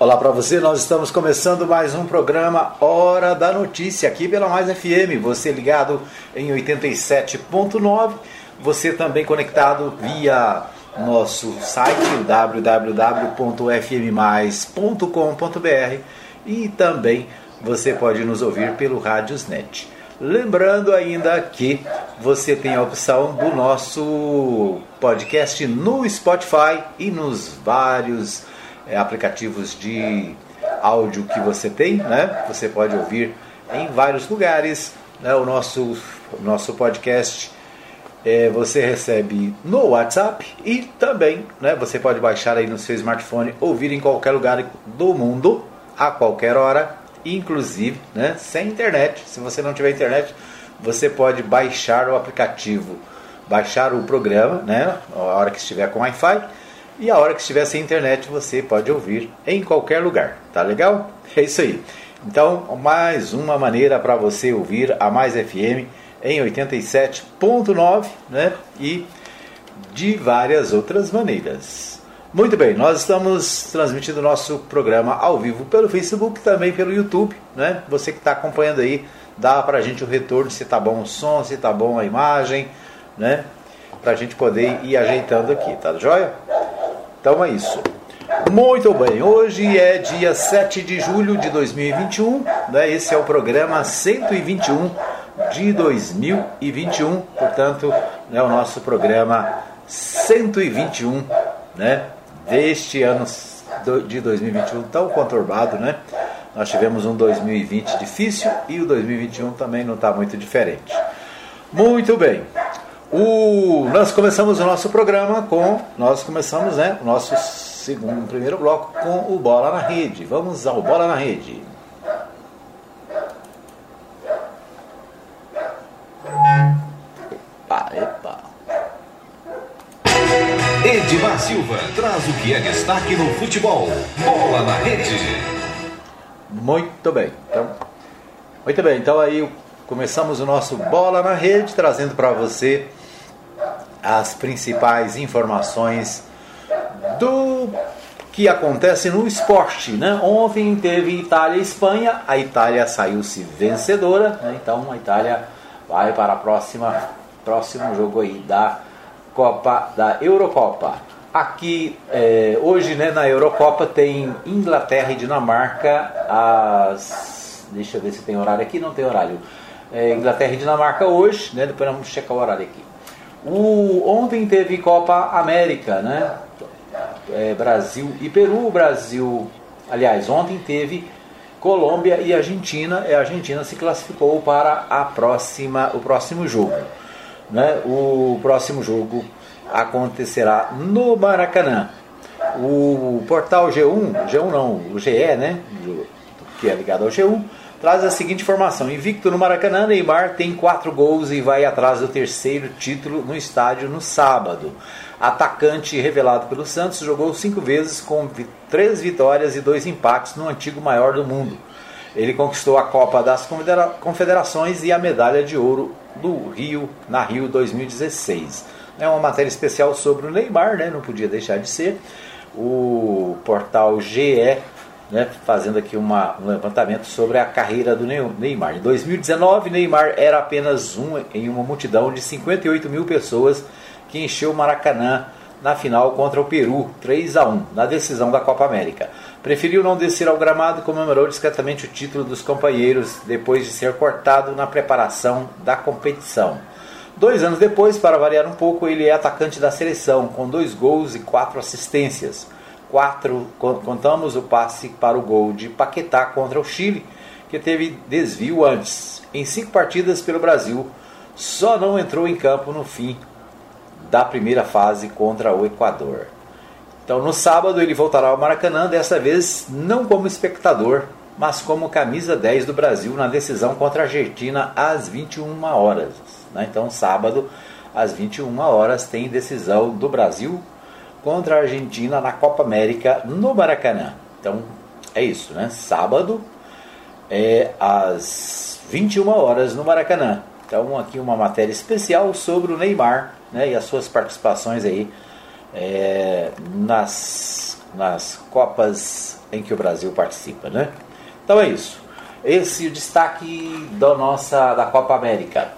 Olá para você, nós estamos começando mais um programa Hora da Notícia aqui pela Mais FM. Você ligado em 87.9, você também conectado via nosso site www.fmmais.com.br e também você pode nos ouvir pelo Radiosnet. Lembrando ainda que você tem a opção do nosso podcast no Spotify e nos vários aplicativos de áudio que você tem, né? Você pode ouvir em vários lugares. Né? O nosso, nosso podcast é, você recebe no WhatsApp e também né, você pode baixar aí no seu smartphone, ouvir em qualquer lugar do mundo, a qualquer hora, inclusive né, sem internet. Se você não tiver internet, você pode baixar o aplicativo, baixar o programa, né, a hora que estiver com Wi-Fi e a hora que estiver sem internet você pode ouvir em qualquer lugar, tá legal? É isso aí. Então, mais uma maneira para você ouvir a Mais FM em 87.9, né? E de várias outras maneiras. Muito bem, nós estamos transmitindo nosso programa ao vivo pelo Facebook, também pelo YouTube, né? Você que está acompanhando aí, dá para a gente o retorno se tá bom o som, se tá bom a imagem, né? Para a gente poder ir ajeitando aqui, tá joia? Então é isso. Muito bem, hoje é dia 7 de julho de 2021, né? esse é o programa 121 de 2021, portanto, é o nosso programa 121 né? deste ano de 2021 tão conturbado, né? Nós tivemos um 2020 difícil e o 2021 também não está muito diferente. Muito bem. O, nós começamos o nosso programa com. Nós começamos né, o nosso segundo, primeiro bloco com o Bola na Rede. Vamos ao Bola na Rede. Epa, epa. Edmar Silva traz o que é destaque no futebol. Bola na Rede. Muito bem. Então, muito bem. Então aí começamos o nosso Bola na Rede, trazendo para você as principais informações do que acontece no esporte. Né? Ontem teve Itália e Espanha, a Itália saiu-se vencedora, né? então a Itália vai para a próxima próximo jogo aí da Copa da Eurocopa. Aqui é, hoje né, na Eurocopa tem Inglaterra e Dinamarca às. Deixa eu ver se tem horário aqui, não tem horário. É, Inglaterra e Dinamarca hoje, né? Depois vamos checar o horário aqui. O, ontem teve Copa América, né? É, Brasil e Peru. Brasil, aliás, ontem teve Colômbia e Argentina. E a Argentina se classificou para a próxima, o próximo jogo. Né? O próximo jogo acontecerá no Maracanã. O portal G1, G1 não, o GE, né? Que é ligado ao G1 traz a seguinte informação: invicto no Maracanã, Neymar tem quatro gols e vai atrás do terceiro título no estádio no sábado. Atacante revelado pelo Santos jogou cinco vezes com três vitórias e dois empates no antigo maior do mundo. Ele conquistou a Copa das Confederações e a medalha de ouro do Rio na Rio 2016. É uma matéria especial sobre o Neymar, né? não podia deixar de ser. O portal GE né, fazendo aqui uma, um levantamento sobre a carreira do Neymar. Em 2019, Neymar era apenas um em uma multidão de 58 mil pessoas que encheu o Maracanã na final contra o Peru, 3 a 1 na decisão da Copa América. Preferiu não descer ao gramado e comemorou discretamente o título dos companheiros depois de ser cortado na preparação da competição. Dois anos depois, para variar um pouco, ele é atacante da seleção, com dois gols e quatro assistências. 4, contamos o passe para o gol de Paquetá contra o Chile, que teve desvio antes. Em cinco partidas pelo Brasil, só não entrou em campo no fim da primeira fase contra o Equador. Então, no sábado, ele voltará ao Maracanã, dessa vez não como espectador, mas como camisa 10 do Brasil na decisão contra a Argentina às 21 horas. Né? Então, sábado, às 21 horas, tem decisão do Brasil contra a Argentina na Copa América no Maracanã. Então é isso, né? Sábado é às 21 horas no Maracanã. Então aqui uma matéria especial sobre o Neymar né, e as suas participações aí é, nas nas Copas em que o Brasil participa, né? Então é isso. Esse é o destaque da nossa da Copa América.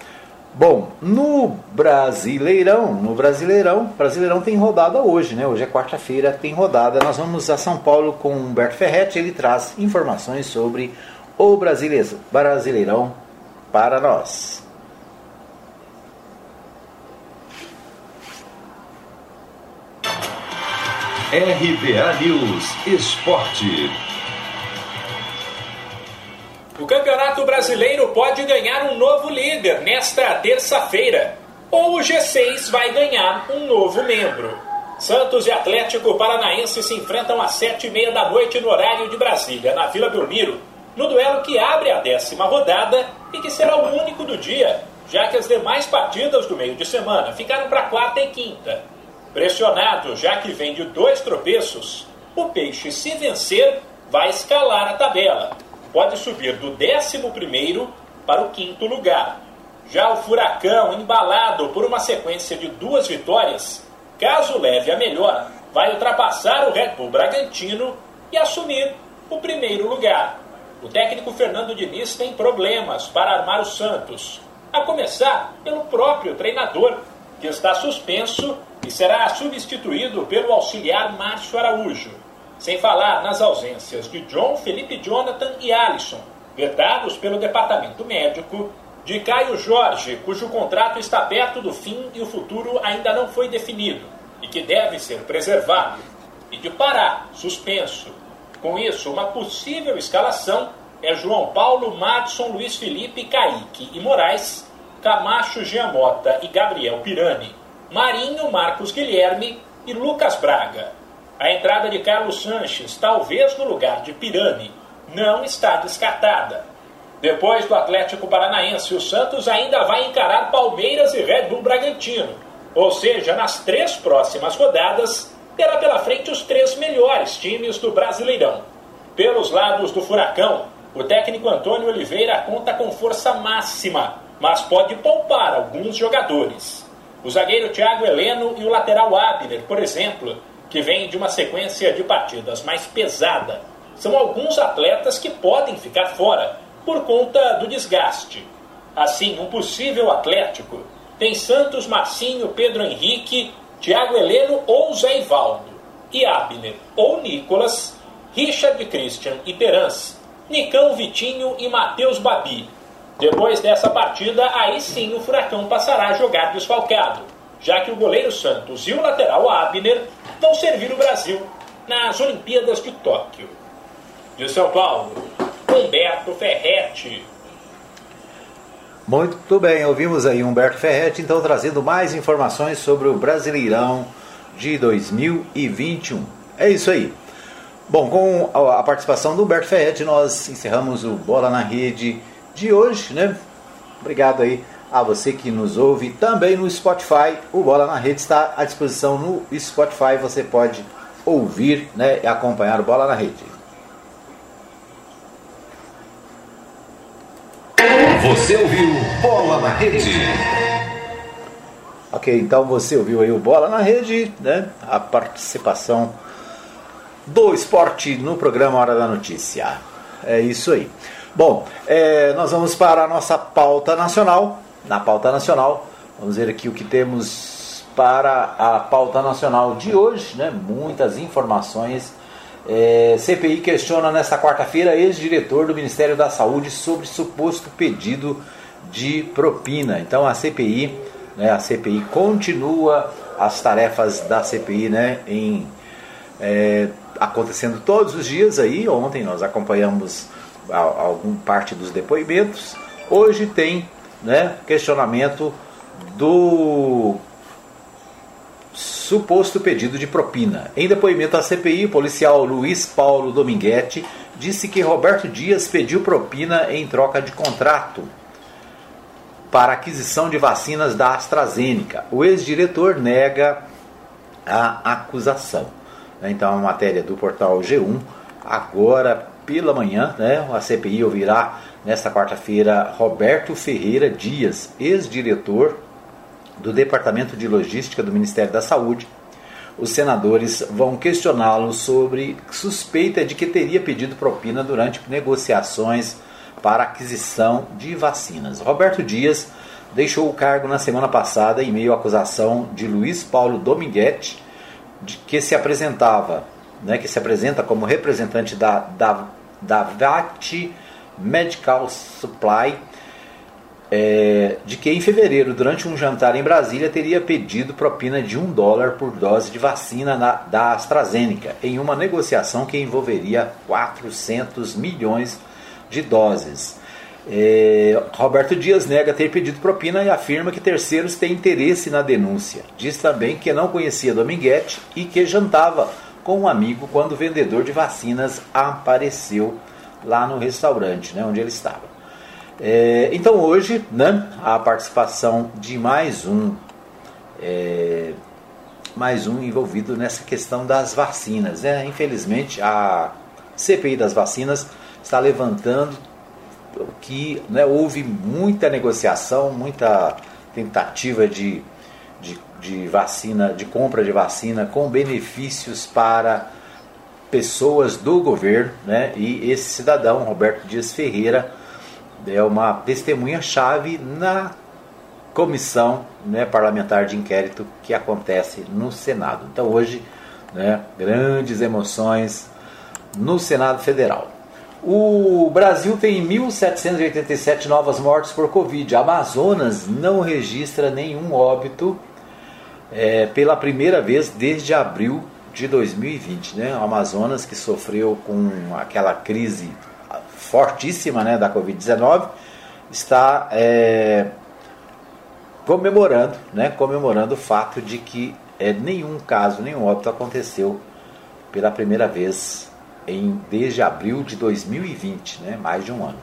Bom, no Brasileirão, no Brasileirão, Brasileirão tem rodada hoje, né? Hoje é quarta-feira, tem rodada. Nós vamos a São Paulo com Humberto Ferretti, ele traz informações sobre o Brasileirão para nós. RBA News Esporte. O Campeonato Brasileiro pode ganhar um novo líder nesta terça-feira. Ou o G6 vai ganhar um novo membro. Santos e Atlético Paranaense se enfrentam às sete e meia da noite no horário de Brasília, na Vila Belmiro, no duelo que abre a décima rodada e que será o único do dia, já que as demais partidas do meio de semana ficaram para quarta e quinta. Pressionado, já que vem de dois tropeços, o Peixe, se vencer, vai escalar a tabela. Pode subir do 11 para o quinto lugar. Já o Furacão, embalado por uma sequência de duas vitórias, caso leve a melhor, vai ultrapassar o Red Bull Bragantino e assumir o primeiro lugar. O técnico Fernando Diniz tem problemas para armar o Santos, a começar pelo próprio treinador, que está suspenso e será substituído pelo auxiliar Márcio Araújo. Sem falar nas ausências de John, Felipe Jonathan e Alisson, vetados pelo departamento médico, de Caio Jorge, cujo contrato está perto do fim e o futuro ainda não foi definido e que deve ser preservado, e de Pará, suspenso. Com isso, uma possível escalação é João Paulo, Madison, Luiz Felipe, Kaique e Moraes, Camacho, Giamota e Gabriel Pirani. Marinho, Marcos Guilherme e Lucas Braga. A entrada de Carlos Sanches, talvez no lugar de Pirani, não está descartada. Depois do Atlético Paranaense, o Santos ainda vai encarar Palmeiras e Red Bull Bragantino. Ou seja, nas três próximas rodadas, terá pela frente os três melhores times do Brasileirão. Pelos lados do Furacão, o técnico Antônio Oliveira conta com força máxima, mas pode poupar alguns jogadores. O zagueiro Thiago Heleno e o lateral Abner, por exemplo, que vem de uma sequência de partidas mais pesada, são alguns atletas que podem ficar fora por conta do desgaste. Assim, um possível Atlético tem Santos, Marcinho, Pedro Henrique, Thiago Heleno ou Zé Ivaldo, e Abner ou Nicolas, Richard Christian e Terence, Nicão Vitinho e Matheus Babi, depois dessa partida, aí sim o Furacão passará a jogar desfalcado, já que o goleiro Santos e o lateral Abner vão servir o Brasil nas Olimpíadas de Tóquio. De São Paulo, Humberto Ferretti. Muito bem, ouvimos aí Humberto Ferretti, então trazendo mais informações sobre o Brasileirão de 2021. É isso aí. Bom, com a participação do Humberto Ferretti, nós encerramos o Bola na Rede de hoje, né? Obrigado aí a você que nos ouve também no Spotify. O Bola na Rede está à disposição no Spotify. Você pode ouvir né, e acompanhar o Bola na Rede. Você ouviu Bola na Rede. Ok, então você ouviu aí o Bola na Rede, né? A participação do esporte no programa Hora da Notícia. É isso aí. Bom, é, nós vamos para a nossa pauta nacional. Na pauta nacional, vamos ver aqui o que temos para a pauta nacional de hoje, né? Muitas informações. É, CPI questiona nesta quarta-feira ex-diretor do Ministério da Saúde sobre suposto pedido de propina. Então a CPI, né, a CPI continua as tarefas da CPI, né, em é, acontecendo todos os dias aí. Ontem nós acompanhamos algum parte dos depoimentos. Hoje tem né, questionamento do suposto pedido de propina. Em depoimento à CPI, o policial Luiz Paulo Dominguete disse que Roberto Dias pediu propina em troca de contrato para aquisição de vacinas da AstraZeneca. O ex-diretor nega a acusação. Então, a matéria do portal G1, agora pela manhã, né, a CPI ouvirá nesta quarta-feira Roberto Ferreira Dias, ex-diretor do Departamento de Logística do Ministério da Saúde, os senadores vão questioná-lo sobre suspeita de que teria pedido propina durante negociações para aquisição de vacinas. Roberto Dias deixou o cargo na semana passada em meio à acusação de Luiz Paulo Dominguete, de que se apresentava, né, que se apresenta como representante da, da, da VAT Medical Supply, é, de que em fevereiro, durante um jantar em Brasília, teria pedido propina de um dólar por dose de vacina na, da AstraZeneca, em uma negociação que envolveria 400 milhões de doses. É, Roberto Dias nega ter pedido propina e afirma que terceiros têm interesse na denúncia. Diz também que não conhecia Dominguete e que jantava com um amigo quando o vendedor de vacinas apareceu lá no restaurante né, onde ele estava. É, então hoje, né, a participação de mais um, é, mais um envolvido nessa questão das vacinas. Né? Infelizmente, a CPI das vacinas está levantando que né, houve muita negociação, muita tentativa de, de, de vacina, de compra de vacina com benefícios para pessoas do governo, né? E esse cidadão, Roberto Dias Ferreira, é uma testemunha-chave na comissão né, parlamentar de inquérito que acontece no Senado. Então hoje, né, grandes emoções no Senado Federal. O Brasil tem 1.787 novas mortes por Covid. Amazonas não registra nenhum óbito é, pela primeira vez desde abril de 2020. Né? O Amazonas que sofreu com aquela crise fortíssima né, da Covid-19, está é, comemorando, né, comemorando o fato de que é, nenhum caso, nenhum óbito aconteceu pela primeira vez em, desde abril de 2020, né, mais de um ano.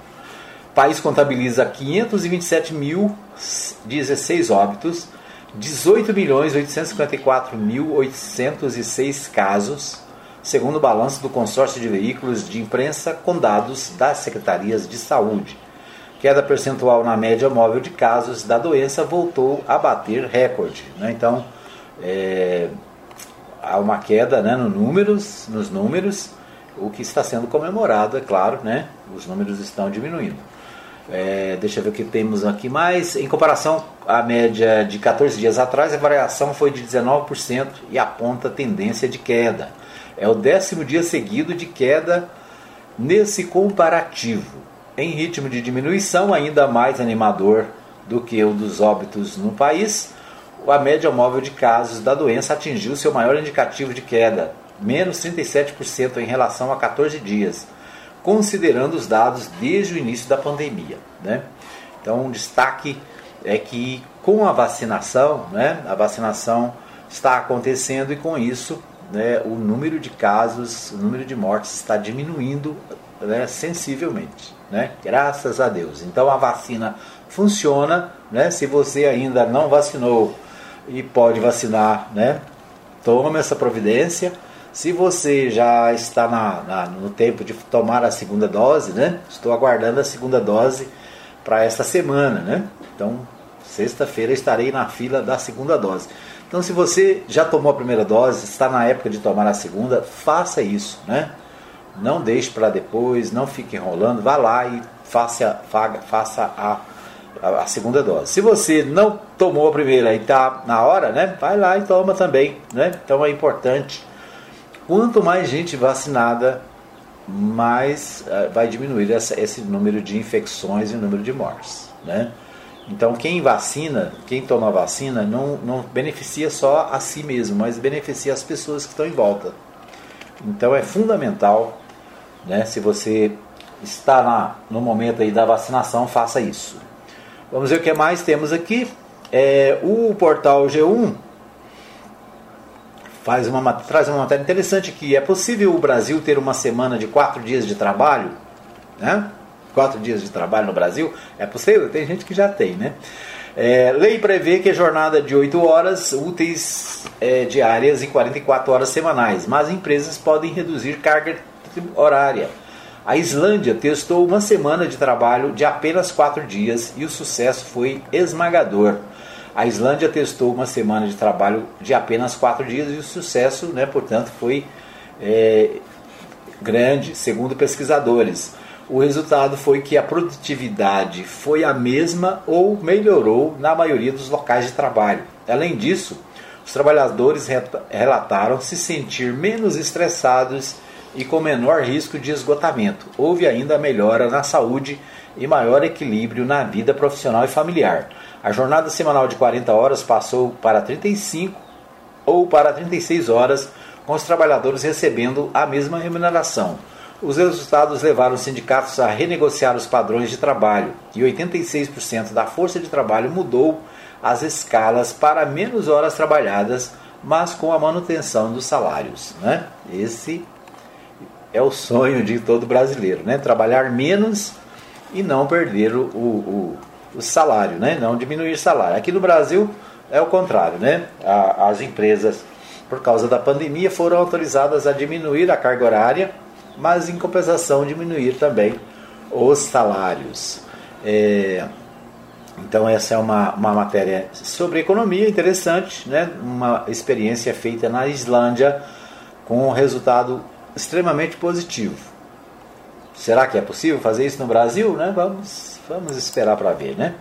O país contabiliza 527.016 óbitos, 18.854.806 casos, segundo o balanço do consórcio de veículos de imprensa com dados das secretarias de saúde. Queda percentual na média móvel de casos da doença voltou a bater recorde. Né? Então, é, há uma queda né, no números, nos números, o que está sendo comemorado, é claro, né? os números estão diminuindo. É, deixa eu ver o que temos aqui mais. Em comparação à média de 14 dias atrás, a variação foi de 19% e aponta tendência de queda. É o décimo dia seguido de queda nesse comparativo. Em ritmo de diminuição, ainda mais animador do que o dos óbitos no país, a média móvel de casos da doença atingiu seu maior indicativo de queda, menos 37% em relação a 14 dias, considerando os dados desde o início da pandemia. Né? Então, um destaque é que com a vacinação, né, a vacinação está acontecendo e com isso né, o número de casos, o número de mortes está diminuindo né, sensivelmente. Né? Graças a Deus. Então a vacina funciona. Né? Se você ainda não vacinou e pode vacinar, né? tome essa providência. Se você já está na, na, no tempo de tomar a segunda dose, né? estou aguardando a segunda dose para esta semana. Né? Então, sexta-feira estarei na fila da segunda dose. Então, se você já tomou a primeira dose, está na época de tomar a segunda, faça isso, né? Não deixe para depois, não fique enrolando, vá lá e faça, faça a, a, a, segunda dose. Se você não tomou a primeira e está na hora, né? Vai lá e toma também, né? Então é importante. Quanto mais gente vacinada, mais uh, vai diminuir essa, esse número de infecções e número de mortes, né? Então, quem vacina, quem toma vacina, não, não beneficia só a si mesmo, mas beneficia as pessoas que estão em volta. Então, é fundamental, né, se você está na, no momento aí da vacinação, faça isso. Vamos ver o que mais temos aqui. É, o portal G1 faz uma, traz uma matéria interessante que é possível o Brasil ter uma semana de quatro dias de trabalho, né? quatro dias de trabalho no Brasil? É possível? Tem gente que já tem, né? É, lei prevê que a jornada de 8 horas úteis é, diárias em 44 horas semanais, mas empresas podem reduzir carga horária. A Islândia testou uma semana de trabalho de apenas 4 dias e o sucesso foi esmagador. A Islândia testou uma semana de trabalho de apenas quatro dias e o sucesso, né, portanto, foi é, grande, segundo pesquisadores. O resultado foi que a produtividade foi a mesma ou melhorou na maioria dos locais de trabalho. Além disso, os trabalhadores relataram se sentir menos estressados e com menor risco de esgotamento. Houve ainda melhora na saúde e maior equilíbrio na vida profissional e familiar. A jornada semanal de 40 horas passou para 35 ou para 36 horas, com os trabalhadores recebendo a mesma remuneração. Os resultados levaram os sindicatos a renegociar os padrões de trabalho e 86% da força de trabalho mudou as escalas para menos horas trabalhadas, mas com a manutenção dos salários. Né? Esse é o sonho de todo brasileiro, né? Trabalhar menos e não perder o, o, o salário, né? Não diminuir salário. Aqui no Brasil é o contrário, né? As empresas, por causa da pandemia, foram autorizadas a diminuir a carga horária, mas em compensação diminuir também os salários. É, então essa é uma, uma matéria sobre economia interessante, né? Uma experiência feita na Islândia com um resultado extremamente positivo. Será que é possível fazer isso no Brasil? Né? Vamos, vamos esperar para ver. Né?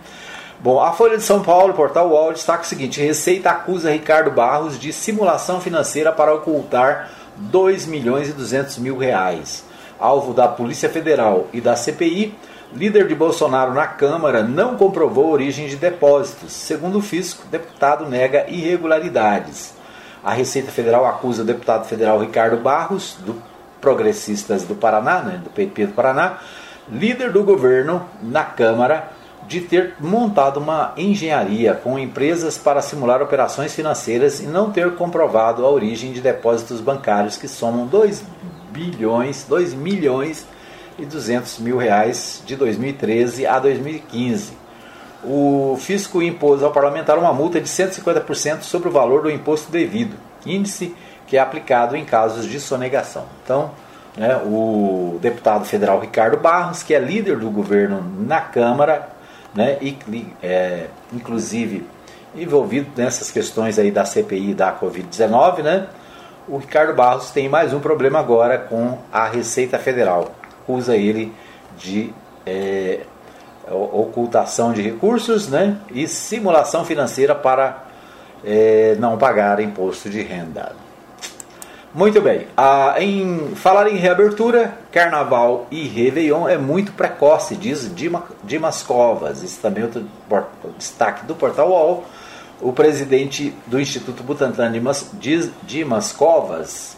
Bom, a Folha de São Paulo, portal UOL, destaca o seguinte: Receita acusa Ricardo Barros de simulação financeira para ocultar 2 milhões e 200 mil reais. Alvo da Polícia Federal e da CPI, líder de Bolsonaro na Câmara não comprovou origem de depósitos. Segundo o fisco, deputado nega irregularidades. A Receita Federal acusa o deputado federal Ricardo Barros, do Progressistas do Paraná, né, do PP do Paraná, líder do governo na Câmara, de ter montado uma engenharia com empresas para simular operações financeiras e não ter comprovado a origem de depósitos bancários que somam 2 bilhões, 2 milhões e 200 mil reais de 2013 a 2015 o fisco impôs ao parlamentar uma multa de 150% sobre o valor do imposto devido, índice que é aplicado em casos de sonegação. Então, né, o deputado federal Ricardo Barros, que é líder do governo na Câmara, né, e é, inclusive envolvido nessas questões aí da CPI da Covid-19, né, o Ricardo Barros tem mais um problema agora com a Receita Federal. Acusa ele de é, ocultação de recursos né, e simulação financeira para é, não pagar imposto de renda. Muito bem, ah, em falar em reabertura, Carnaval e Réveillon é muito precoce, diz Dimas Covas. Isso também é outro destaque do Portal UOL. O presidente do Instituto Butantan, Dimas, Dimas Covas,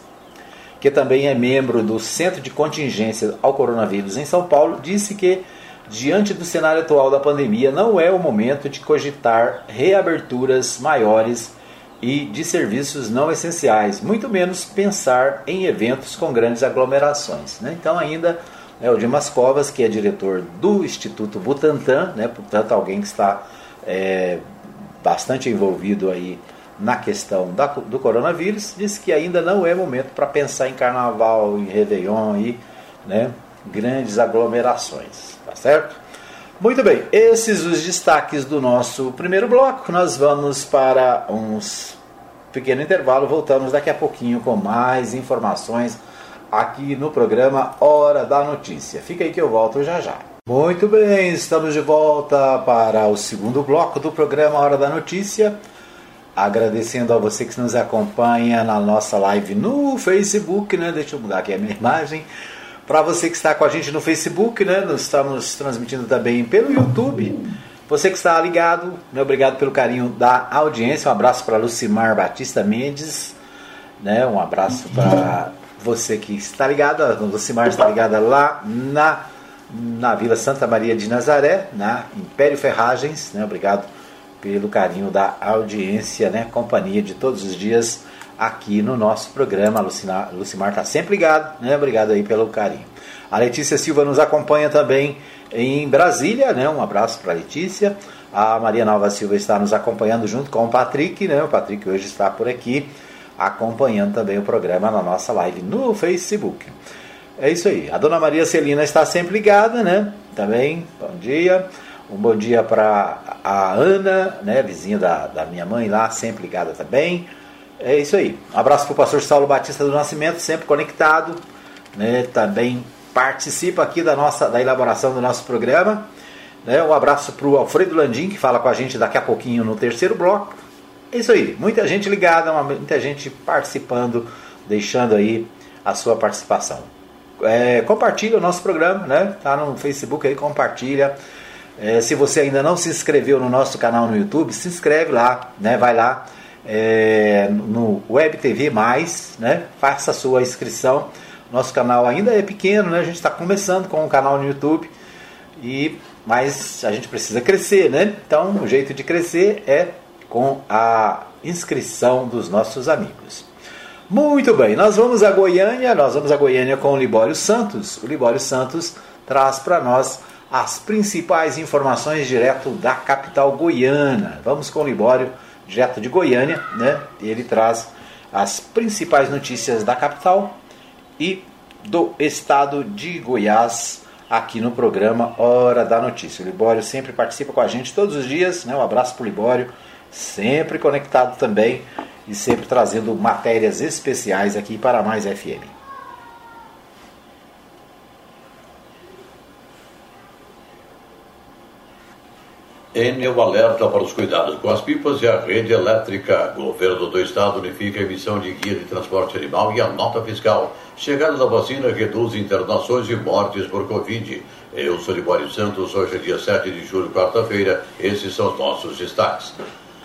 que também é membro do Centro de Contingência ao Coronavírus em São Paulo, disse que diante do cenário atual da pandemia, não é o momento de cogitar reaberturas maiores e de serviços não essenciais, muito menos pensar em eventos com grandes aglomerações. Né? Então, ainda é o Dimas Covas, que é diretor do Instituto Butantan, né? portanto, alguém que está é, bastante envolvido aí na questão da, do coronavírus, disse que ainda não é momento para pensar em carnaval, em Réveillon e né, grandes aglomerações. Tá certo? Muito bem, esses os destaques do nosso primeiro bloco. Nós vamos para uns pequeno intervalo, voltamos daqui a pouquinho com mais informações aqui no programa Hora da Notícia. Fica aí que eu volto já já. Muito bem, estamos de volta para o segundo bloco do programa Hora da Notícia. Agradecendo a você que nos acompanha na nossa live no Facebook, né? Deixa eu mudar aqui a minha imagem. Para você que está com a gente no Facebook, né? Nós estamos transmitindo também pelo YouTube. Você que está ligado, né, obrigado pelo carinho da audiência. Um abraço para Lucimar Batista Mendes. Né, um abraço para você que está ligado. A Lucimar está ligada lá na, na Vila Santa Maria de Nazaré, na Império Ferragens. Né, obrigado pelo carinho da audiência, né, companhia de todos os dias aqui no nosso programa. Lucimar está sempre ligado, né? Obrigado aí pelo carinho. A Letícia Silva nos acompanha também em Brasília, né? Um abraço para a Letícia. A Maria Nova Silva está nos acompanhando junto com o Patrick, né? O Patrick hoje está por aqui acompanhando também o programa na nossa live no Facebook. É isso aí. A dona Maria Celina está sempre ligada, né? Também, bom dia. Um bom dia para a Ana, né, vizinha da, da minha mãe lá, sempre ligada também. É isso aí. Um abraço para o pastor Saulo Batista do Nascimento, sempre conectado. Né, também participa aqui da nossa da elaboração do nosso programa. Né, um abraço para o Alfredo Landim, que fala com a gente daqui a pouquinho no terceiro bloco. É isso aí. Muita gente ligada, muita gente participando, deixando aí a sua participação. É, compartilha o nosso programa, né? Tá no Facebook aí, compartilha. É, se você ainda não se inscreveu no nosso canal no YouTube, se inscreve lá, né? Vai lá é, no Web TV Mais, né? Faça a sua inscrição. Nosso canal ainda é pequeno, né? A gente está começando com um canal no YouTube e mas a gente precisa crescer, né? Então o jeito de crescer é com a inscrição dos nossos amigos. Muito bem, nós vamos a Goiânia, nós vamos a Goiânia com o Libório Santos. O Libório Santos traz para nós as principais informações direto da capital goiana. Vamos com o Libório, direto de Goiânia, né? Ele traz as principais notícias da capital e do estado de Goiás aqui no programa Hora da Notícia. O Libório sempre participa com a gente todos os dias, né? Um abraço para o Libório, sempre conectado também e sempre trazendo matérias especiais aqui para mais FM. Enel alerta para os cuidados com as pipas e a rede elétrica. Governo do Estado unifica a emissão de guia de transporte animal e a nota fiscal. Chegada da vacina reduz internações e mortes por Covid. Eu sou Libório Santos, hoje é dia 7 de julho, quarta-feira. Esses são os nossos destaques.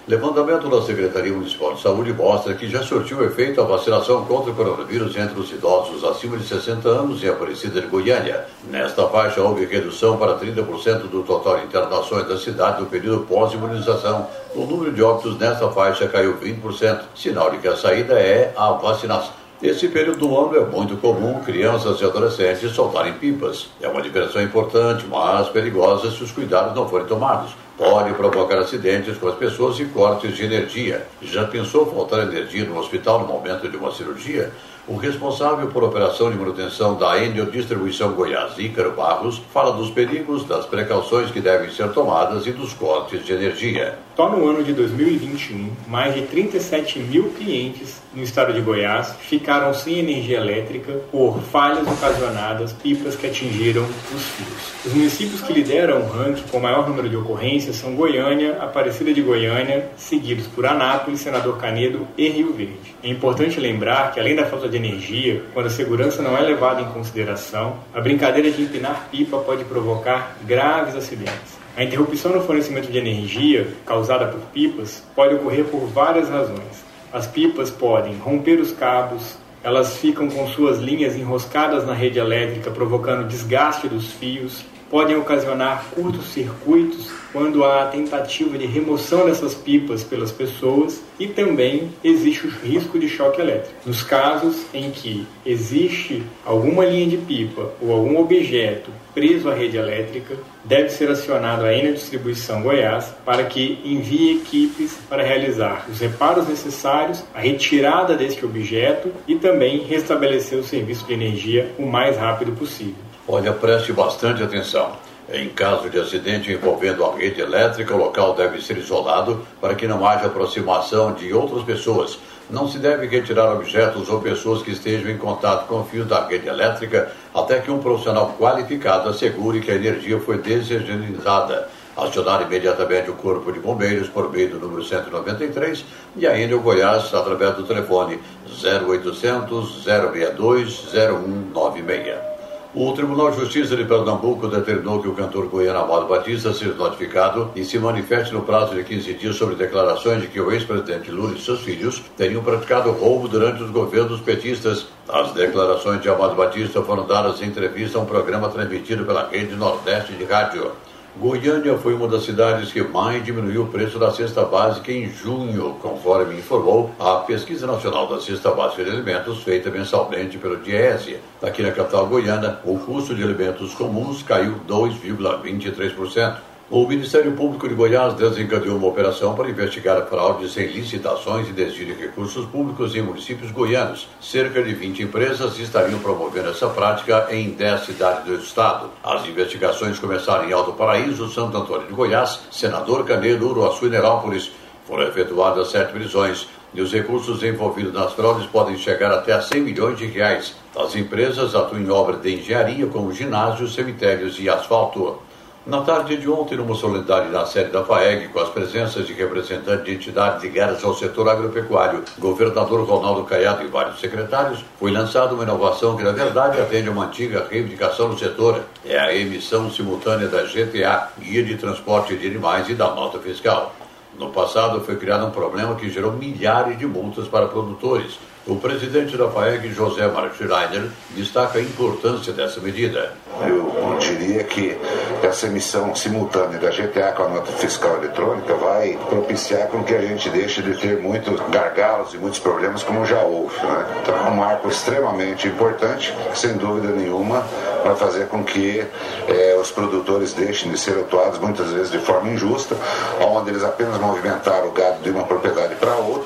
Levantamento da Secretaria Municipal de Saúde mostra que já surtiu efeito a vacinação contra o coronavírus entre os idosos acima de 60 anos em Aparecida de Goiânia. Nesta faixa, houve redução para 30% do total de internações da cidade no período pós-imunização. O número de óbitos nesta faixa caiu 20%, sinal de que a saída é a vacinação. Nesse período do ano é muito comum crianças e adolescentes soltarem pipas. É uma diversão importante, mas perigosa se os cuidados não forem tomados pode provocar acidentes com as pessoas e cortes de energia. Já pensou faltar energia no hospital no momento de uma cirurgia? O responsável por operação de manutenção da Enel Distribuição Goiás, Ícaro Barros, fala dos perigos, das precauções que devem ser tomadas e dos cortes de energia. Só no ano de 2021, mais de 37 mil clientes no estado de Goiás ficaram sem energia elétrica por falhas ocasionadas pipas que atingiram os fios. Os municípios que lideram o ranking com maior número de ocorrências são Goiânia, Aparecida de Goiânia, seguidos por Anápolis, Senador Canedo e Rio Verde. É importante lembrar que, além da falta de energia, quando a segurança não é levada em consideração, a brincadeira de empinar pipa pode provocar graves acidentes. A interrupção no fornecimento de energia causada por pipas pode ocorrer por várias razões. As pipas podem romper os cabos, elas ficam com suas linhas enroscadas na rede elétrica, provocando desgaste dos fios, podem ocasionar curtos-circuitos quando há a tentativa de remoção dessas pipas pelas pessoas e também existe o risco de choque elétrico. Nos casos em que existe alguma linha de pipa ou algum objeto preso à rede elétrica, deve ser acionado a Enel Distribuição Goiás para que envie equipes para realizar os reparos necessários, a retirada deste objeto e também restabelecer o serviço de energia o mais rápido possível. Olha, preste bastante atenção. Em caso de acidente envolvendo a rede elétrica, o local deve ser isolado para que não haja aproximação de outras pessoas. Não se deve retirar objetos ou pessoas que estejam em contato com fios da rede elétrica até que um profissional qualificado assegure que a energia foi desengenizada. Acionar imediatamente o Corpo de Bombeiros por meio do número 193 e ainda o Goiás através do telefone 0800 062 0196. O Tribunal de Justiça de Pernambuco determinou que o cantor goiano Amado Batista seja notificado e se manifeste no prazo de 15 dias sobre declarações de que o ex-presidente Lula e seus filhos teriam praticado roubo durante os governos petistas. As declarações de Amado Batista foram dadas em entrevista a um programa transmitido pela Rede Nordeste de Rádio. Goiânia foi uma das cidades que mais diminuiu o preço da cesta básica em junho, conforme informou a Pesquisa Nacional da Cesta Básica de Alimentos, feita mensalmente pelo Diese. Aqui na capital goiana, o custo de alimentos comuns caiu 2,23%. O Ministério Público de Goiás desencadeou uma operação para investigar fraudes em licitações e desvio de recursos públicos em municípios goianos. Cerca de 20 empresas estariam promovendo essa prática em 10 cidades do estado. As investigações começaram em Alto Paraíso, Santo Antônio de Goiás, Senador Canedo, Uruaçu e Nerópolis. Foram efetuadas sete prisões e os recursos envolvidos nas fraudes podem chegar até a 100 milhões de reais. As empresas atuam em obras de engenharia como ginásios, cemitérios e asfalto. Na tarde de ontem, numa solenidade na sede da FAEG, com as presenças de representantes de entidades ligadas ao setor agropecuário, governador Ronaldo Caiado e vários secretários, foi lançada uma inovação que, na verdade, atende a uma antiga reivindicação do setor. É a emissão simultânea da GTA, Guia de Transporte de Animais e da nota fiscal. No passado, foi criado um problema que gerou milhares de multas para produtores, o presidente da FAEG, José Mark Schreiner, destaca a importância dessa medida. Eu diria que essa emissão simultânea da GTA com a nota fiscal eletrônica vai propiciar com que a gente deixe de ter muitos gargalos e muitos problemas como já houve. Né? Então é um marco extremamente importante, sem dúvida nenhuma vai fazer com que eh, os produtores deixem de ser atuados muitas vezes de forma injusta, onde eles apenas movimentaram o gado de uma propriedade para outra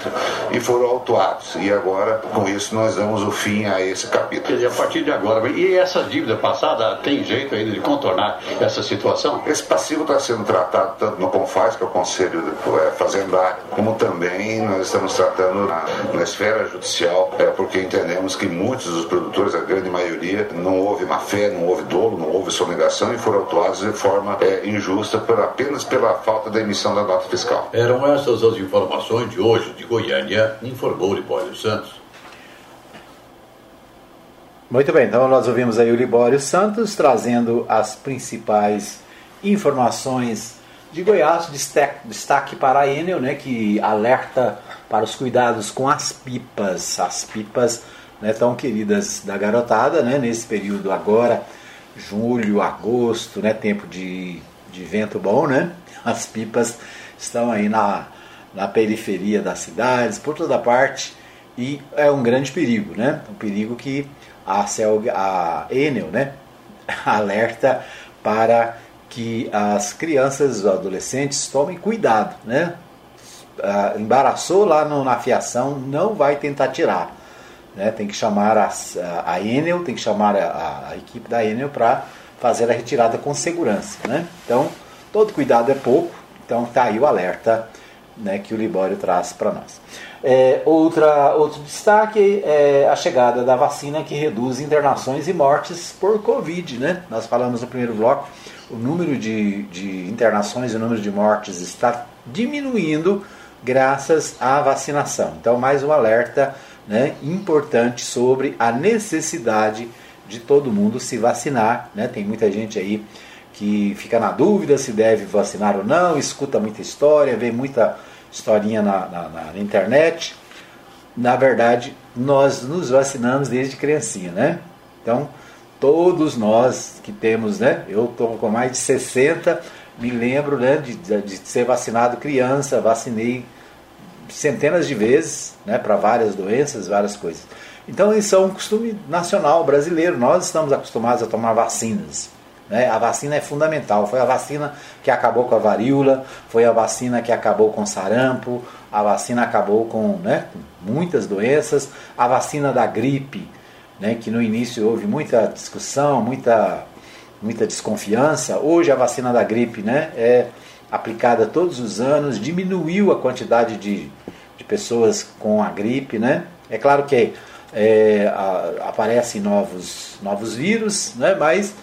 e foram autuados. E agora com isso, nós damos o fim a esse capítulo. Quer dizer, a partir de agora, e essa dívida passada tem jeito ainda de contornar essa situação? Esse passivo está sendo tratado tanto no CONFAS, que é o Conselho é, Fazendário, como também nós estamos tratando na, na esfera judicial, é, porque entendemos que muitos dos produtores, a grande maioria, não houve má fé, não houve dolo, não houve sonegação e foram autuados de forma é, injusta por, apenas pela falta da emissão da nota fiscal. Eram essas as informações de hoje de Goiânia, informou Libório Santos. Muito bem, então nós ouvimos aí o Libório Santos trazendo as principais informações de Goiás, destaque, destaque para a Enel, né, que alerta para os cuidados com as pipas, as pipas né, tão queridas da garotada, né, nesse período agora, julho, agosto, né, tempo de, de vento bom, né, as pipas estão aí na, na periferia das cidades, por toda parte, e é um grande perigo, né, um perigo que a, Cel, a Enel né, alerta para que as crianças, os adolescentes tomem cuidado, né? Ah, embaraçou lá no, na fiação, não vai tentar tirar. Né? Tem que chamar a, a Enel, tem que chamar a, a equipe da Enel para fazer a retirada com segurança. Né? Então, todo cuidado é pouco, então tá aí o alerta né, que o Libório traz para nós. É, outra, outro destaque é a chegada da vacina que reduz internações e mortes por Covid. Né? Nós falamos no primeiro bloco, o número de, de internações e o número de mortes está diminuindo graças à vacinação. Então, mais um alerta né, importante sobre a necessidade de todo mundo se vacinar. Né? Tem muita gente aí que fica na dúvida se deve vacinar ou não, escuta muita história, vê muita historinha na, na, na, internet. Na verdade, nós nos vacinamos desde criancinha, né? Então, todos nós que temos, né? Eu estou com mais de 60, me lembro né, de, de ser vacinado criança, vacinei centenas de vezes né, para várias doenças, várias coisas. Então, isso é um costume nacional brasileiro. Nós estamos acostumados a tomar vacinas. Né? A vacina é fundamental. Foi a vacina que acabou com a varíola, foi a vacina que acabou com sarampo, a vacina acabou com, né, muitas doenças, a vacina da gripe, né, que no início houve muita discussão, muita, muita desconfiança. Hoje a vacina da gripe né, é aplicada todos os anos, diminuiu a quantidade de, de pessoas com a gripe. Né? É claro que é, a, aparecem novos, novos vírus, né, mas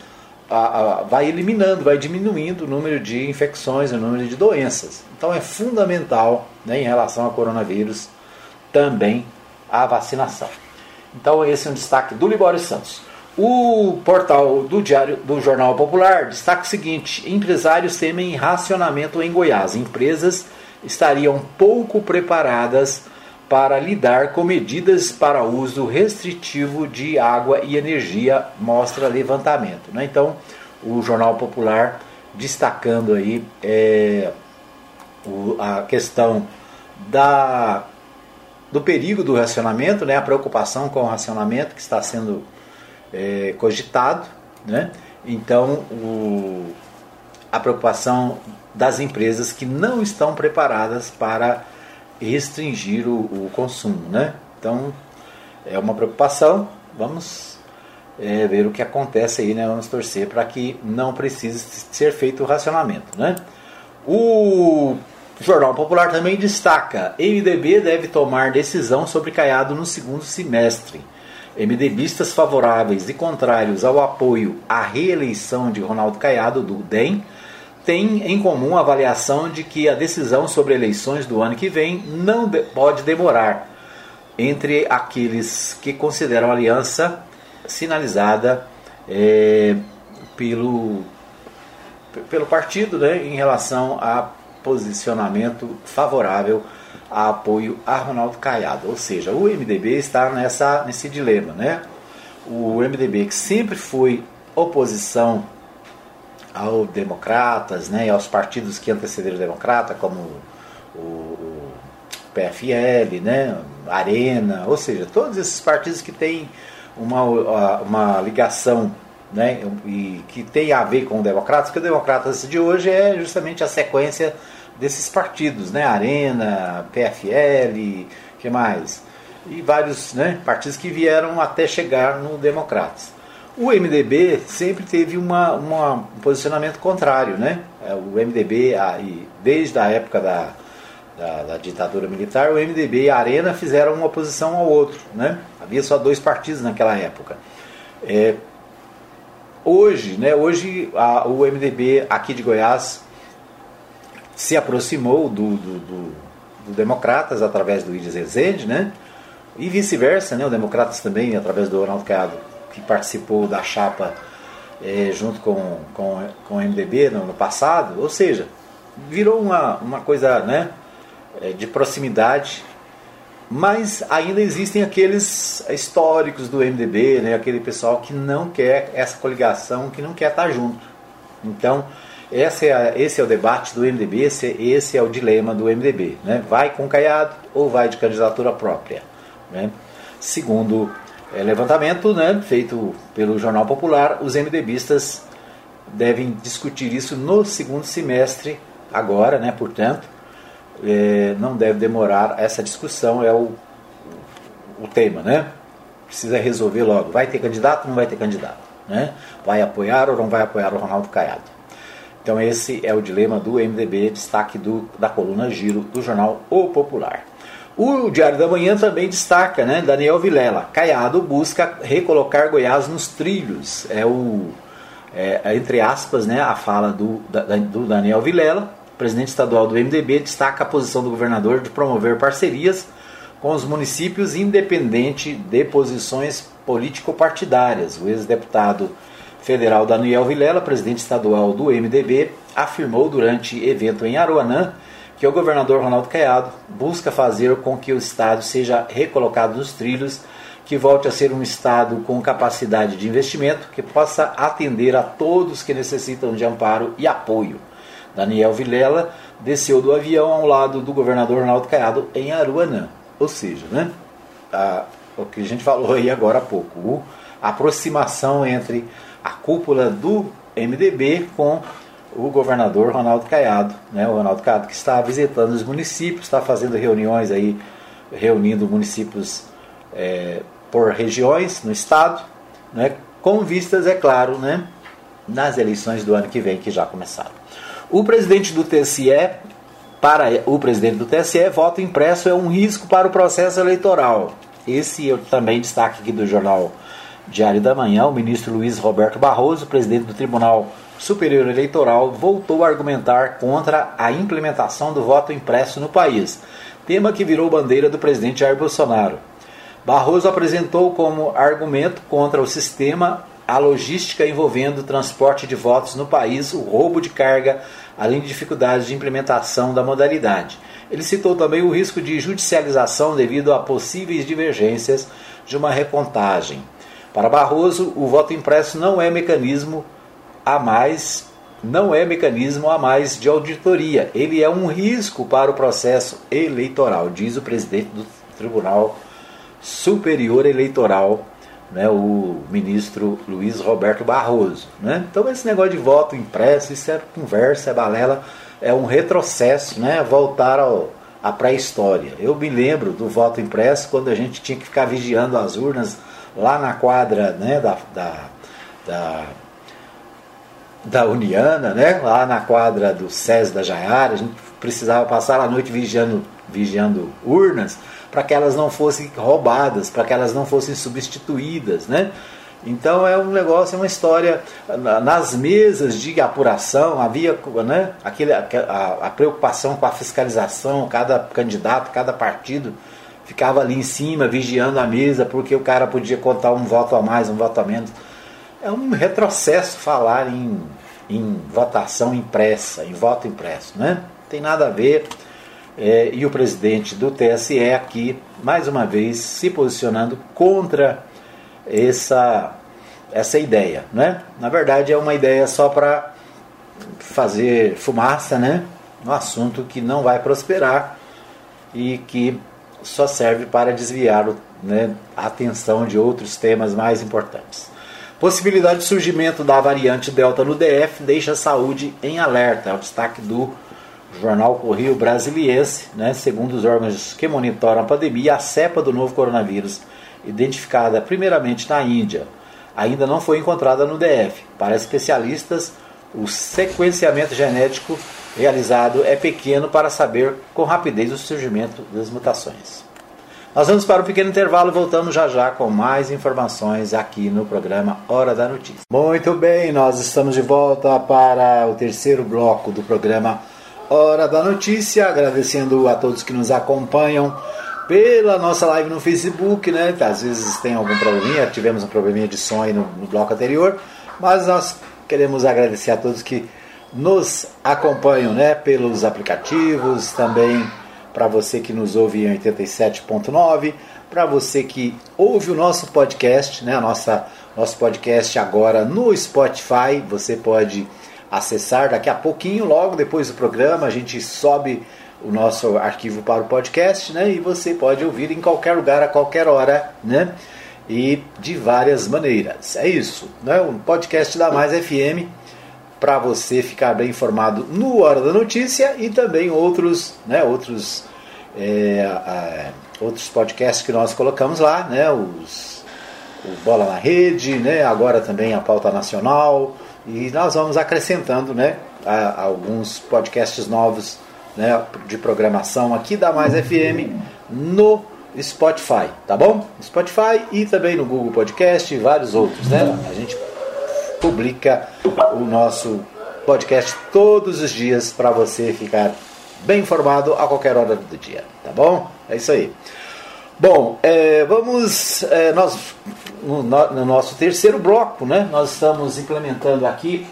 a, a, vai eliminando, vai diminuindo o número de infecções, o número de doenças. Então é fundamental, né, em relação ao coronavírus, também a vacinação. Então esse é um destaque do Libório Santos. O portal do Diário do Jornal Popular destaca o seguinte: empresários temem racionamento em Goiás. Empresas estariam pouco preparadas para lidar com medidas para uso restritivo de água e energia, mostra levantamento. Né? Então, o Jornal Popular destacando aí é, o, a questão da, do perigo do racionamento, né? a preocupação com o racionamento que está sendo é, cogitado. Né? Então, o, a preocupação das empresas que não estão preparadas para restringir o, o consumo, né? Então é uma preocupação. Vamos é, ver o que acontece aí, né? Vamos torcer para que não precise ser feito o racionamento, né? O Jornal Popular também destaca: MDB deve tomar decisão sobre Caiado no segundo semestre. MDBistas favoráveis e contrários ao apoio à reeleição de Ronaldo Caiado do DEM têm em comum a avaliação de que a decisão sobre eleições do ano que vem não pode demorar entre aqueles que consideram a aliança sinalizada é, pelo, pelo partido né, em relação a posicionamento favorável a apoio a Ronaldo Caiado. Ou seja, o MDB está nessa, nesse dilema. Né? O MDB que sempre foi oposição aos democratas né, e aos partidos que antecederam o democrata, como o, o PFL, né, Arena, ou seja, todos esses partidos que têm uma, uma ligação né, e que tem a ver com o democratas, que o democratas de hoje é justamente a sequência desses partidos, né? Arena, PFL, que mais? E vários né, partidos que vieram até chegar no Democratas. O MDB sempre teve uma, uma, um posicionamento contrário, né? É, o MDB, desde a época da, da, da, ditadura militar, o MDB e a Arena fizeram uma oposição ao outro, né? Havia só dois partidos naquela época. É, hoje, né? Hoje a, o MDB aqui de Goiás se aproximou do, do, do, do Democratas através do Ides Rezende, né? E vice-versa, né? O Democratas também, através do Ronaldo Caiado, que participou da chapa é, junto com, com, com o MDB no, no, passado. Ou seja, virou uma, uma coisa né, é, de proximidade. Mas ainda existem aqueles históricos do MDB, né, aquele pessoal que não quer essa coligação, que não quer estar junto. Então, esse é, esse é o debate do MDB, esse, esse é o dilema do MDB. Né? Vai com Caiado ou vai de candidatura própria? Né? Segundo é, levantamento né, feito pelo Jornal Popular, os MDBistas devem discutir isso no segundo semestre, agora, né, portanto, é, não deve demorar, essa discussão é o, o tema, né? Precisa resolver logo. Vai ter candidato ou não vai ter candidato? Né? Vai apoiar ou não vai apoiar o Ronaldo Caiado? Então esse é o dilema do MDB, destaque do, da coluna Giro do jornal O Popular. O Diário da Manhã também destaca, né? Daniel Vilela, Caiado busca recolocar Goiás nos trilhos. É o é, é, entre aspas, né, a fala do, da, do Daniel Vilela, presidente estadual do MDB, destaca a posição do governador de promover parcerias com os municípios independente de posições político-partidárias. O ex-deputado federal Daniel Vilela, presidente estadual do MDB, afirmou durante evento em Aruanã que o governador Ronaldo Caiado busca fazer com que o estado seja recolocado nos trilhos, que volte a ser um estado com capacidade de investimento, que possa atender a todos que necessitam de amparo e apoio. Daniel Vilela desceu do avião ao lado do governador Ronaldo Caiado em Aruanã. Ou seja, né, a, o que a gente falou aí agora há pouco, a aproximação entre a cúpula do MDB com o governador Ronaldo Caiado, né? O Ronaldo Caiado que está visitando os municípios, está fazendo reuniões aí, reunindo municípios é, por regiões no estado, né? Com vistas, é claro, né? Nas eleições do ano que vem que já começaram. O presidente do TSE, para o presidente do TSE, voto impresso é um risco para o processo eleitoral. Esse eu também destaque aqui do jornal Diário da Manhã, o ministro Luiz Roberto Barroso, presidente do Tribunal Superior Eleitoral, voltou a argumentar contra a implementação do voto impresso no país, tema que virou bandeira do presidente Jair Bolsonaro. Barroso apresentou como argumento contra o sistema a logística envolvendo o transporte de votos no país, o roubo de carga, além de dificuldades de implementação da modalidade. Ele citou também o risco de judicialização devido a possíveis divergências de uma recontagem. Para Barroso, o voto impresso não é mecanismo a mais, não é mecanismo a mais de auditoria. Ele é um risco para o processo eleitoral, diz o presidente do Tribunal Superior Eleitoral né, o ministro Luiz Roberto Barroso. Né? Então esse negócio de voto impresso, isso é conversa, é balela, é um retrocesso, né, voltar ao, à pré-história. Eu me lembro do voto impresso quando a gente tinha que ficar vigiando as urnas lá na quadra né, da, da, da, da Uniana, né, lá na quadra do SES da Jaiara, a gente precisava passar a noite vigiando, vigiando urnas para que elas não fossem roubadas, para que elas não fossem substituídas, né? Então é um negócio, é uma história. Nas mesas de apuração havia né, aquele, a, a, preocupação com a fiscalização, cada candidato, cada partido ficava ali em cima vigiando a mesa porque o cara podia contar um voto a mais, um voto a menos. É um retrocesso falar em, em votação impressa, em voto impresso, né? Tem nada a ver é, e o presidente do TSE aqui, mais uma vez, se posicionando contra essa, essa ideia. Né? Na verdade, é uma ideia só para fazer fumaça né? no assunto que não vai prosperar e que só serve para desviar né, a atenção de outros temas mais importantes. Possibilidade de surgimento da variante Delta no DF deixa a saúde em alerta, é o destaque do jornal Correio Brasiliense, né, segundo os órgãos que monitoram a pandemia, a cepa do novo coronavírus, identificada primeiramente na Índia, ainda não foi encontrada no DF. Para especialistas, o sequenciamento genético realizado é pequeno para saber com rapidez o surgimento das mutações. Nós vamos para um pequeno intervalo e voltamos já já com mais informações aqui no programa Hora da Notícia. Muito bem, nós estamos de volta para o terceiro bloco do programa Hora da Notícia, agradecendo a todos que nos acompanham pela nossa live no Facebook, né? Às vezes tem algum probleminha, tivemos um probleminha de som no, no bloco anterior, mas nós queremos agradecer a todos que nos acompanham, né? Pelos aplicativos, também para você que nos ouve em 87.9, para você que ouve o nosso podcast, né? Nossa nosso podcast agora no Spotify, você pode acessar daqui a pouquinho, logo depois do programa, a gente sobe o nosso arquivo para o podcast, né? E você pode ouvir em qualquer lugar, a qualquer hora, né? E de várias maneiras. É isso, né? Um podcast da Mais FM para você ficar bem informado no Hora da Notícia e também outros, né? Outros, é, é, outros podcasts que nós colocamos lá, né? Os, o Bola na Rede, né? Agora também a pauta nacional e nós vamos acrescentando né, a, a alguns podcasts novos né, de programação aqui da Mais FM no Spotify, tá bom? Spotify e também no Google Podcast e vários outros, né? A gente publica o nosso podcast todos os dias para você ficar bem informado a qualquer hora do dia, tá bom? É isso aí. Bom, é, vamos. É, nós, no, no, nosso terceiro bloco, né, nós estamos implementando aqui,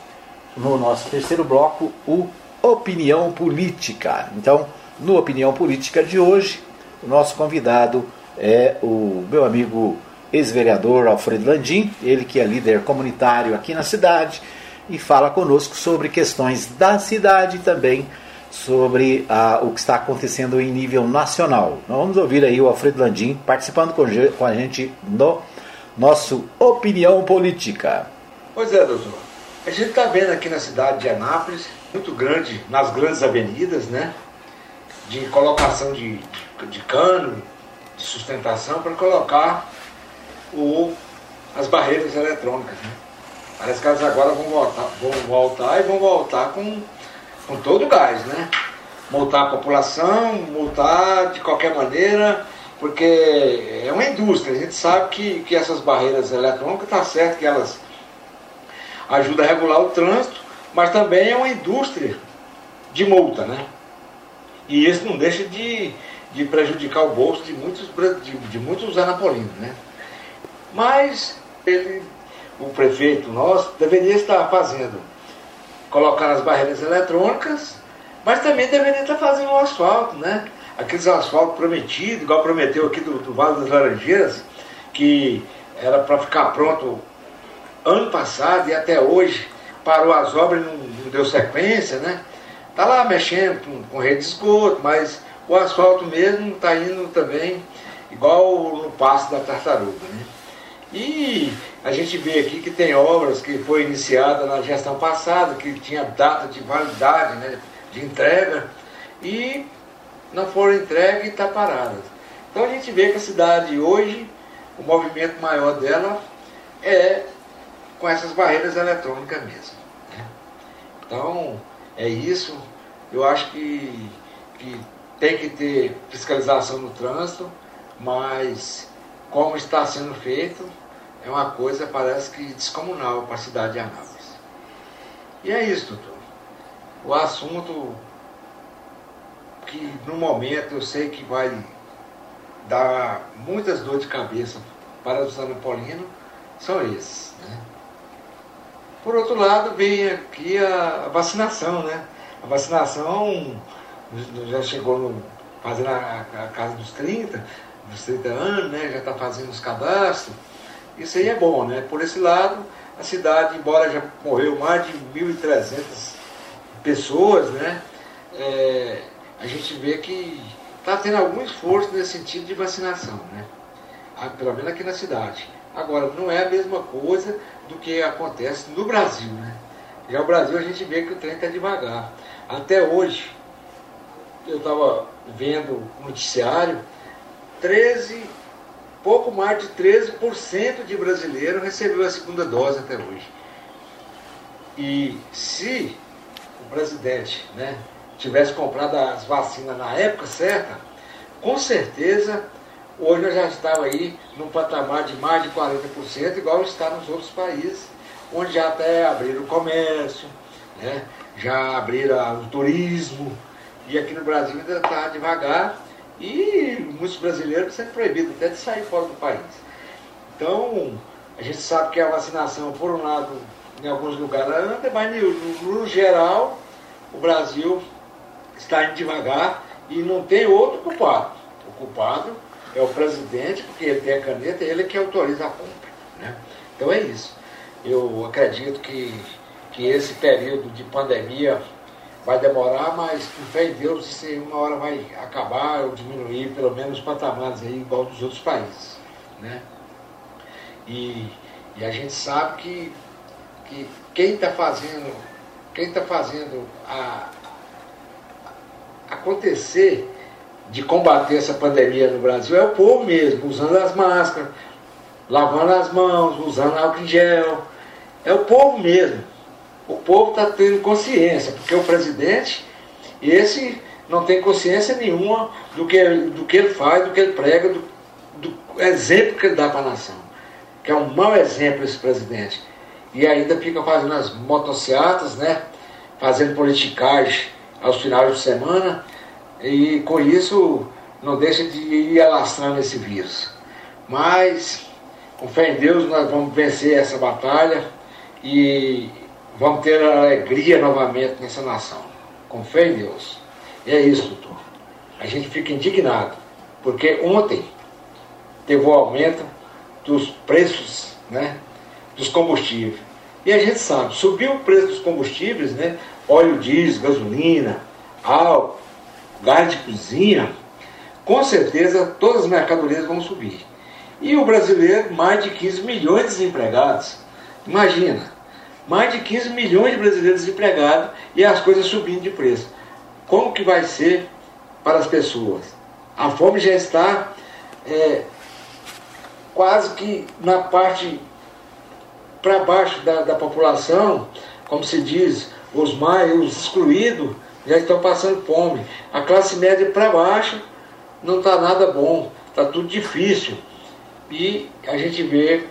no nosso terceiro bloco, o Opinião Política. Então, no Opinião Política de hoje, o nosso convidado é o meu amigo ex-vereador Alfredo Landim, ele que é líder comunitário aqui na cidade e fala conosco sobre questões da cidade e também sobre ah, o que está acontecendo em nível nacional. Nós vamos ouvir aí o Alfredo Landim participando com, com a gente no nosso Opinião Política. Pois é, doutor. A gente está vendo aqui na cidade de Anápolis, muito grande, nas grandes avenidas, né? De colocação de, de, de cano, de sustentação, para colocar o, as barreiras eletrônicas. Né? Parece que elas agora vão voltar, vão voltar e vão voltar com com todo o gás, né? Multar a população, multar de qualquer maneira, porque é uma indústria. A gente sabe que, que essas barreiras eletrônicas, está certo que elas ajudam a regular o trânsito, mas também é uma indústria de multa, né? E isso não deixa de, de prejudicar o bolso de muitos, de, de muitos anapolinos, né? Mas ele, o prefeito nosso deveria estar fazendo colocar as barreiras eletrônicas, mas também deveria estar fazendo o asfalto, né? Aqueles asfaltos prometidos, igual prometeu aqui do, do Vale das Laranjeiras, que era para ficar pronto ano passado e até hoje parou as obras e não, não deu sequência, né? Está lá mexendo com, com rede de esgoto, mas o asfalto mesmo está indo também igual no passo da tartaruga, né? E a gente vê aqui que tem obras que foi iniciada na gestão passada, que tinha data de validade, né, de entrega, e não foram entregues e está parada. Então a gente vê que a cidade hoje, o movimento maior dela é com essas barreiras eletrônicas mesmo. Né? Então é isso. Eu acho que, que tem que ter fiscalização no trânsito, mas como está sendo feito, é uma coisa, parece que descomunal para a cidade de Anápolis. E é isso, doutor. O assunto que no momento eu sei que vai dar muitas dores de cabeça para os anapolinos são esses. Né? Por outro lado, vem aqui a, vacinação, né? A vacinação já chegou no, fazendo a, a, casa dos 30, dos 30 anos, né? Já está fazendo os cadastros. Isso aí é bom, né? Por esse lado, a cidade, embora já morreu mais de 1.300 pessoas, né? É, a gente vê que está tendo algum esforço nesse sentido de vacinação, né? Ah, pelo menos aqui na cidade. Agora, não é a mesma coisa do que acontece no Brasil, né? Já o Brasil a gente vê que o trem está devagar. Até hoje, eu estava vendo o noticiário, 13 pouco mais de 13% de brasileiros recebeu a segunda dose até hoje. E se o presidente né, tivesse comprado as vacinas na época certa, com certeza hoje já estava aí num patamar de mais de 40%, igual está nos outros países, onde já até abriram o comércio, né, já abriram o turismo, e aqui no Brasil ainda está devagar, e muitos brasileiros sendo proibidos até de sair fora do país. Então, a gente sabe que a vacinação, por um lado, em alguns lugares anda, mas no, no geral, o Brasil está indo devagar e não tem outro culpado. O culpado é o presidente, porque ele tem a caneta, ele é que autoriza a compra. Né? Então é isso. Eu acredito que, que esse período de pandemia vai demorar, mas com fé em Deus aí uma hora vai acabar ou diminuir pelo menos os patamares aí igual dos outros países. Né? E, e a gente sabe que, que quem está fazendo, quem está fazendo a, acontecer de combater essa pandemia no Brasil é o povo mesmo, usando as máscaras, lavando as mãos, usando álcool em gel. É o povo mesmo o povo está tendo consciência, porque o presidente, esse não tem consciência nenhuma do que, do que ele faz, do que ele prega, do, do exemplo que ele dá para a nação. Que é um mau exemplo esse presidente. E ainda fica fazendo as motocicletas, né? Fazendo politicagem aos finais de semana. E com isso não deixa de ir alastrando esse vírus. Mas, com fé em Deus, nós vamos vencer essa batalha. E vamos ter alegria novamente nessa nação. Com fé em Deus. E é isso, doutor. A gente fica indignado, porque ontem teve o aumento dos preços né, dos combustíveis. E a gente sabe, subiu o preço dos combustíveis, né, óleo diesel, gasolina, álcool, gás de cozinha, com certeza todas as mercadorias vão subir. E o brasileiro, mais de 15 milhões de desempregados. Imagina, mais de 15 milhões de brasileiros desempregados e as coisas subindo de preço. Como que vai ser para as pessoas? A fome já está é, quase que na parte para baixo da, da população, como se diz, os mais, os excluídos já estão passando fome. A classe média para baixo não está nada bom, está tudo difícil. E a gente vê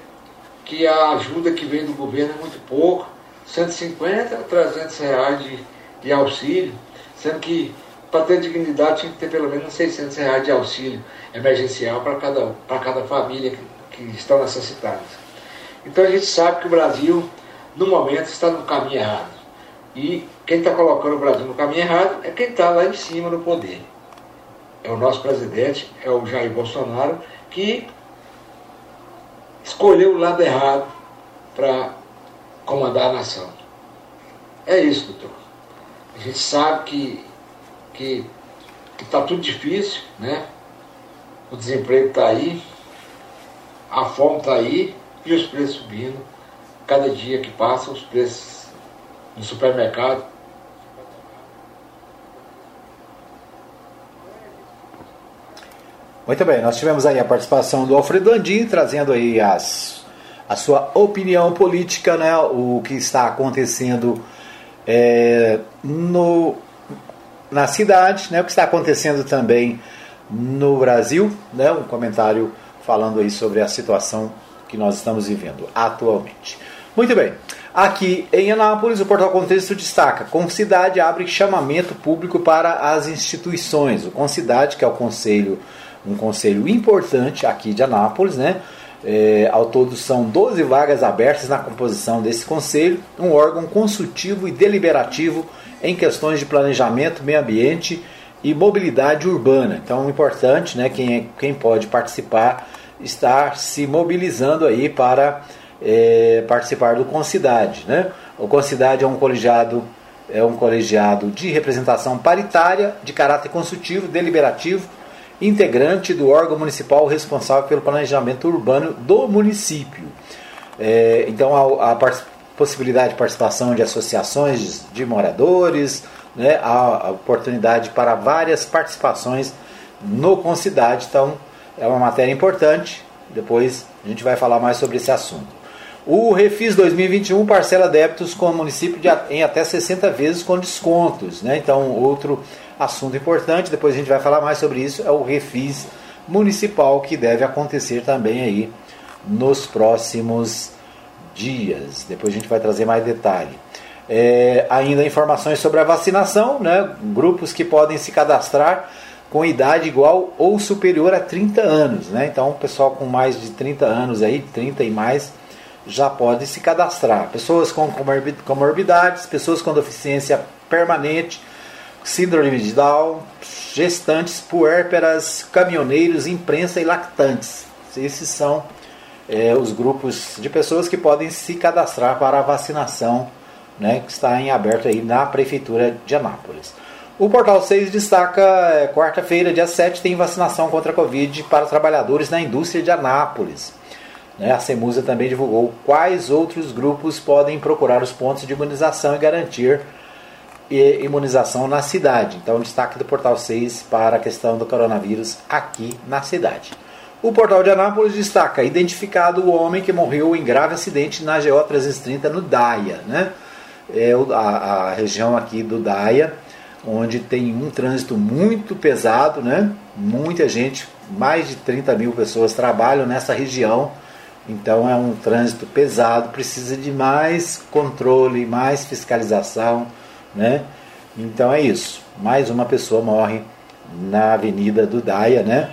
que a ajuda que vem do governo é muito pouco, 150 a 300 reais de, de auxílio, sendo que para ter dignidade tinha que ter pelo menos 600 reais de auxílio emergencial para cada, para cada família que, que estão necessitadas. Então a gente sabe que o Brasil, no momento, está no caminho errado. E quem está colocando o Brasil no caminho errado é quem está lá em cima no poder. É o nosso presidente, é o Jair Bolsonaro, que escolheu o lado errado para comandar a nação. É isso, doutor. A gente sabe que que está tudo difícil, né? O desemprego está aí, a fome está aí, e os preços subindo. Cada dia que passa, os preços no supermercado. Muito bem, nós tivemos aí a participação do Alfredo Andim, trazendo aí as, a sua opinião política, né, o que está acontecendo é, no, na cidade, né, o que está acontecendo também no Brasil, né, um comentário falando aí sobre a situação que nós estamos vivendo atualmente. Muito bem. Aqui em Anápolis, o Portal Contexto destaca: Concidade abre chamamento público para as instituições. O Concidade, que é o conselho, um conselho importante aqui de Anápolis, né? É, ao todo são 12 vagas abertas na composição desse conselho, um órgão consultivo e deliberativo em questões de planejamento, meio ambiente e mobilidade urbana. Então, importante, né, quem, é, quem pode participar, estar se mobilizando aí para é, participar do Concidade. Né? O Concidade é um colegiado é um colegiado de representação paritária, de caráter consultivo, deliberativo, integrante do órgão municipal responsável pelo planejamento urbano do município. É, então, a, a possibilidade de participação de associações de, moradores, né, a, a, oportunidade para várias participações no Concidade. Então, é uma matéria importante. Depois a gente vai falar mais sobre esse assunto. O Refis 2021 parcela débitos com o município de, em até 60 vezes com descontos. Né? Então, outro assunto importante, depois a gente vai falar mais sobre isso, é o Refis municipal que deve acontecer também aí nos próximos dias. Depois a gente vai trazer mais detalhe. É, ainda informações sobre a vacinação, né? grupos que podem se cadastrar com idade igual ou superior a 30 anos. Né? Então, o pessoal com mais de 30 anos, aí, 30 e mais, já pode se cadastrar. Pessoas com comorbidades, pessoas com deficiência permanente, síndrome de Down, gestantes, puérperas, caminhoneiros, imprensa e lactantes. Esses são é, os grupos de pessoas que podem se cadastrar para a vacinação né, que está em aberto aí na Prefeitura de Anápolis. O Portal 6 destaca, é, quarta-feira, dia 7, tem vacinação contra a Covid para trabalhadores na indústria de Anápolis. Né, a Semusa também divulgou quais outros grupos podem procurar os pontos de imunização e garantir imunização na cidade. Então, destaque do Portal 6 para a questão do coronavírus aqui na cidade. O portal de Anápolis destaca: identificado o homem que morreu em grave acidente na GO 330 no Daia, né? É a, a região aqui do Daia, onde tem um trânsito muito pesado, né? Muita gente, mais de 30 mil pessoas trabalham nessa região, então é um trânsito pesado, precisa de mais controle, mais fiscalização, né? Então é isso. Mais uma pessoa morre na Avenida do Daia, né?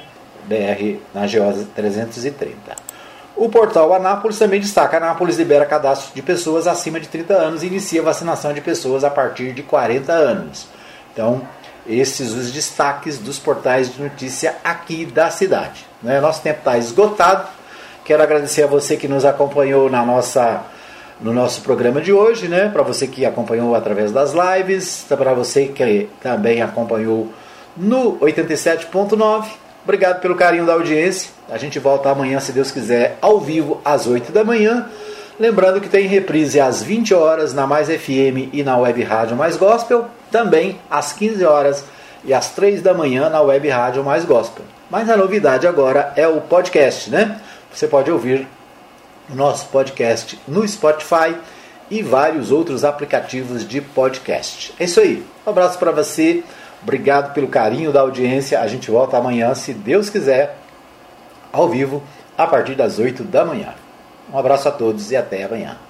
BR na GO 330. O portal Anápolis também destaca: Anápolis libera cadastro de pessoas acima de 30 anos e inicia vacinação de pessoas a partir de 40 anos. Então, esses os destaques dos portais de notícia aqui da cidade. Né? Nosso tempo está esgotado. Quero agradecer a você que nos acompanhou na nossa, no nosso programa de hoje, né? Para você que acompanhou através das lives, para você que também acompanhou no 87.9 Obrigado pelo carinho da audiência. A gente volta amanhã, se Deus quiser, ao vivo às 8 da manhã. Lembrando que tem reprise às 20 horas na Mais FM e na Web Rádio Mais Gospel, também às 15 horas e às 3 da manhã na Web Rádio Mais Gospel. Mas a novidade agora é o podcast, né? Você pode ouvir o nosso podcast no Spotify e vários outros aplicativos de podcast. É isso aí. Um abraço para você. Obrigado pelo carinho da audiência. A gente volta amanhã, se Deus quiser, ao vivo, a partir das 8 da manhã. Um abraço a todos e até amanhã.